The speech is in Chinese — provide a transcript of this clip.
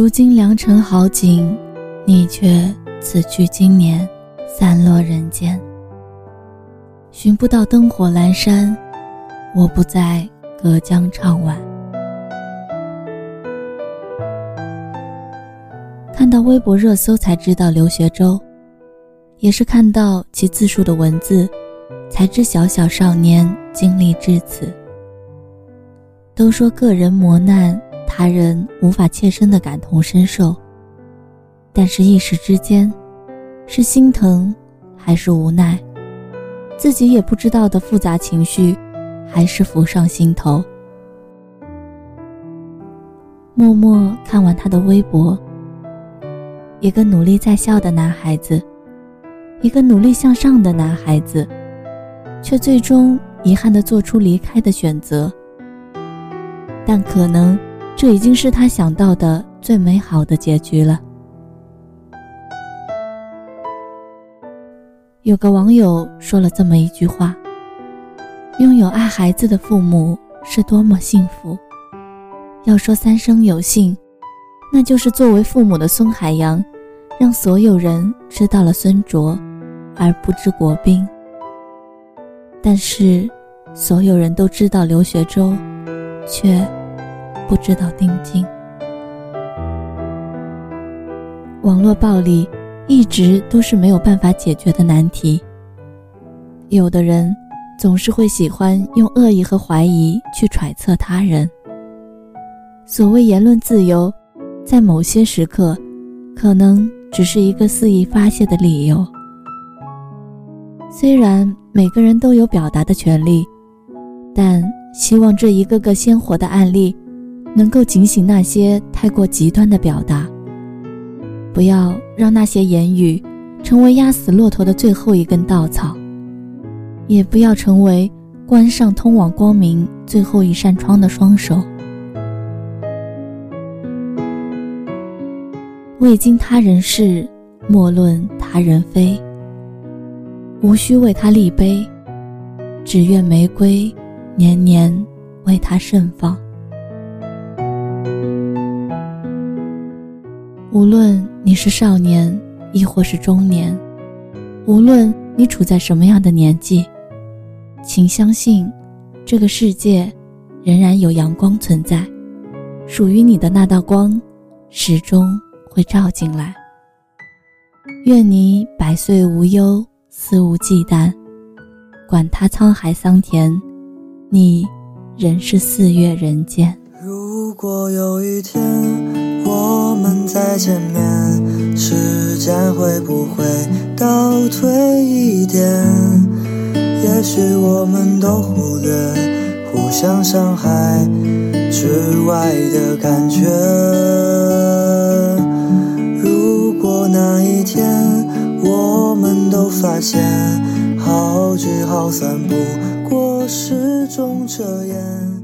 如今良辰好景，你却此去经年，散落人间。寻不到灯火阑珊，我不在隔江唱晚。看到微博热搜才知道刘学周，也是看到其自述的文字，才知小小少年经历至此。都说个人磨难，他人无法切身的感同身受。但是，一时之间，是心疼，还是无奈，自己也不知道的复杂情绪，还是浮上心头。默默看完他的微博，一个努力在校的男孩子，一个努力向上的男孩子，却最终遗憾的做出离开的选择。但可能，这已经是他想到的最美好的结局了。有个网友说了这么一句话：“拥有爱孩子的父母是多么幸福。”要说三生有幸，那就是作为父母的孙海洋，让所有人知道了孙卓，而不知国兵。但是，所有人都知道刘学周，却。不知道定金。网络暴力一直都是没有办法解决的难题。有的人总是会喜欢用恶意和怀疑去揣测他人。所谓言论自由，在某些时刻，可能只是一个肆意发泄的理由。虽然每个人都有表达的权利，但希望这一个个鲜活的案例。能够警醒那些太过极端的表达，不要让那些言语成为压死骆驼的最后一根稻草，也不要成为关上通往光明最后一扇窗的双手。未经他人事，莫论他人非。无需为他立碑，只愿玫瑰年年为他盛放。无论你是少年，亦或是中年，无论你处在什么样的年纪，请相信，这个世界仍然有阳光存在，属于你的那道光，始终会照进来。愿你百岁无忧，肆无忌惮，管他沧海桑田，你仍是四月人间。如果有一天。我们再见面，时间会不会倒退一点？也许我们都忽略互相伤害之外的感觉。如果那一天我们都发现好聚好散不过是种遮掩。